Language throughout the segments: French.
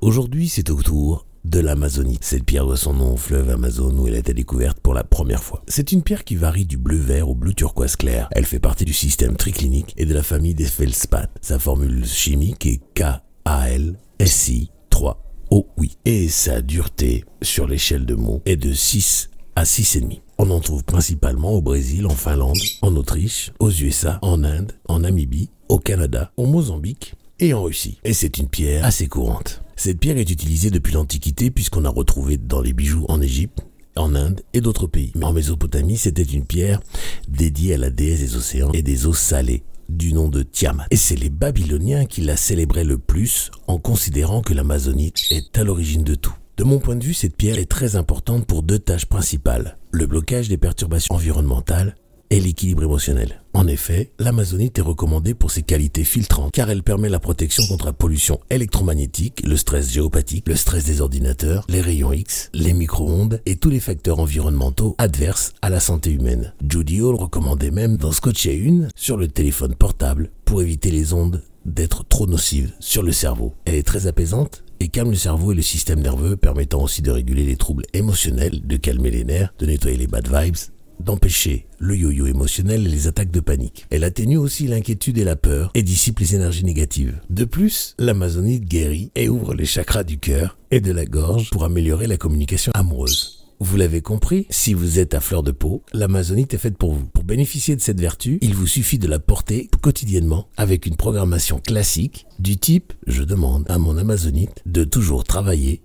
Aujourd'hui, c'est au tour de l'Amazonie. Cette pierre doit son nom au fleuve Amazon où elle a été découverte pour la première fois. C'est une pierre qui varie du bleu vert au bleu turquoise clair. Elle fait partie du système triclinique et de la famille des feldspath. Sa formule chimique est KALSI 3 O oui. Et sa dureté sur l'échelle de mots est de 6 à 6,5. On en trouve principalement au Brésil, en Finlande, en Autriche, aux USA, en Inde, en Namibie, au Canada, au Mozambique et en Russie. Et c'est une pierre assez courante. Cette pierre est utilisée depuis l'Antiquité puisqu'on a retrouvé dans les bijoux en Égypte, en Inde et d'autres pays. Mais en Mésopotamie, c'était une pierre dédiée à la déesse des océans et des eaux salées du nom de Tiamat. Et c'est les Babyloniens qui la célébraient le plus en considérant que l'Amazonite est à l'origine de tout. De mon point de vue, cette pierre est très importante pour deux tâches principales. Le blocage des perturbations environnementales et l'équilibre émotionnel. En effet, l'amazonite est recommandée pour ses qualités filtrantes car elle permet la protection contre la pollution électromagnétique, le stress géopathique, le stress des ordinateurs, les rayons X, les micro-ondes et tous les facteurs environnementaux adverses à la santé humaine. Judy Hall recommandait même d'en scotcher une sur le téléphone portable pour éviter les ondes d'être trop nocives sur le cerveau. Elle est très apaisante et calme le cerveau et le système nerveux, permettant aussi de réguler les troubles émotionnels, de calmer les nerfs, de nettoyer les bad vibes, d'empêcher le yo-yo émotionnel et les attaques de panique. Elle atténue aussi l'inquiétude et la peur et dissipe les énergies négatives. De plus, l'amazonite guérit et ouvre les chakras du cœur et de la gorge pour améliorer la communication amoureuse. Vous l'avez compris, si vous êtes à fleur de peau, l'amazonite est faite pour vous. Pour bénéficier de cette vertu, il vous suffit de la porter quotidiennement avec une programmation classique du type je demande à mon amazonite de toujours travailler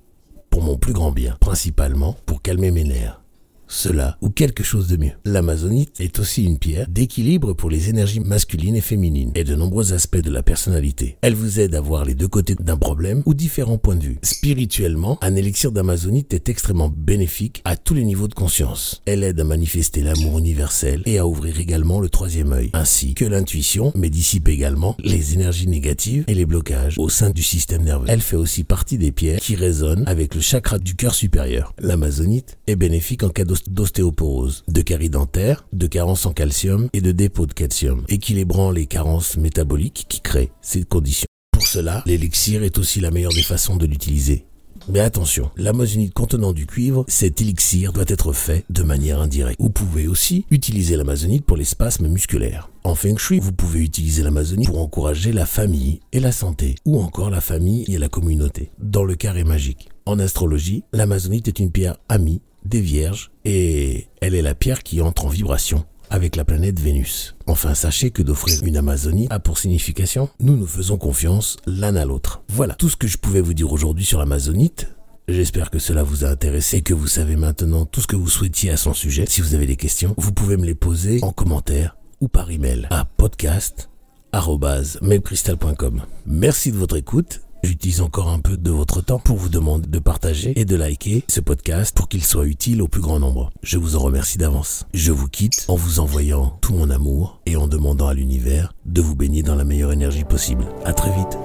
pour mon plus grand bien, principalement pour calmer mes nerfs cela ou quelque chose de mieux. L'amazonite est aussi une pierre d'équilibre pour les énergies masculines et féminines et de nombreux aspects de la personnalité. Elle vous aide à voir les deux côtés d'un problème ou différents points de vue. Spirituellement, un élixir d'amazonite est extrêmement bénéfique à tous les niveaux de conscience. Elle aide à manifester l'amour universel et à ouvrir également le troisième œil, ainsi que l'intuition, mais dissipe également les énergies négatives et les blocages au sein du système nerveux. Elle fait aussi partie des pierres qui résonnent avec le chakra du cœur supérieur. L'amazonite est bénéfique en cas d'ostéoporose, de caries dentaires, de carences en calcium et de dépôt de calcium, équilibrant les carences métaboliques qui créent ces conditions. Pour cela, l'élixir est aussi la meilleure des façons de l'utiliser. Mais attention, l'amazonite contenant du cuivre, cet élixir doit être fait de manière indirecte. Vous pouvez aussi utiliser l'amazonite pour les spasmes musculaires. En Feng Shui, vous pouvez utiliser l'amazonite pour encourager la famille et la santé, ou encore la famille et la communauté, dans le carré magique. En astrologie, l'amazonite est une pierre amie des vierges et elle est la pierre qui entre en vibration avec la planète Vénus. Enfin, sachez que d'offrir une Amazonie a pour signification nous nous faisons confiance l'un à l'autre. Voilà tout ce que je pouvais vous dire aujourd'hui sur l'Amazonite. J'espère que cela vous a intéressé et que vous savez maintenant tout ce que vous souhaitiez à son sujet. Si vous avez des questions, vous pouvez me les poser en commentaire ou par email à podcast.mailcrystal.com. Merci de votre écoute J'utilise encore un peu de votre temps pour vous demander de partager et de liker ce podcast pour qu'il soit utile au plus grand nombre. Je vous en remercie d'avance. Je vous quitte en vous envoyant tout mon amour et en demandant à l'univers de vous baigner dans la meilleure énergie possible. À très vite.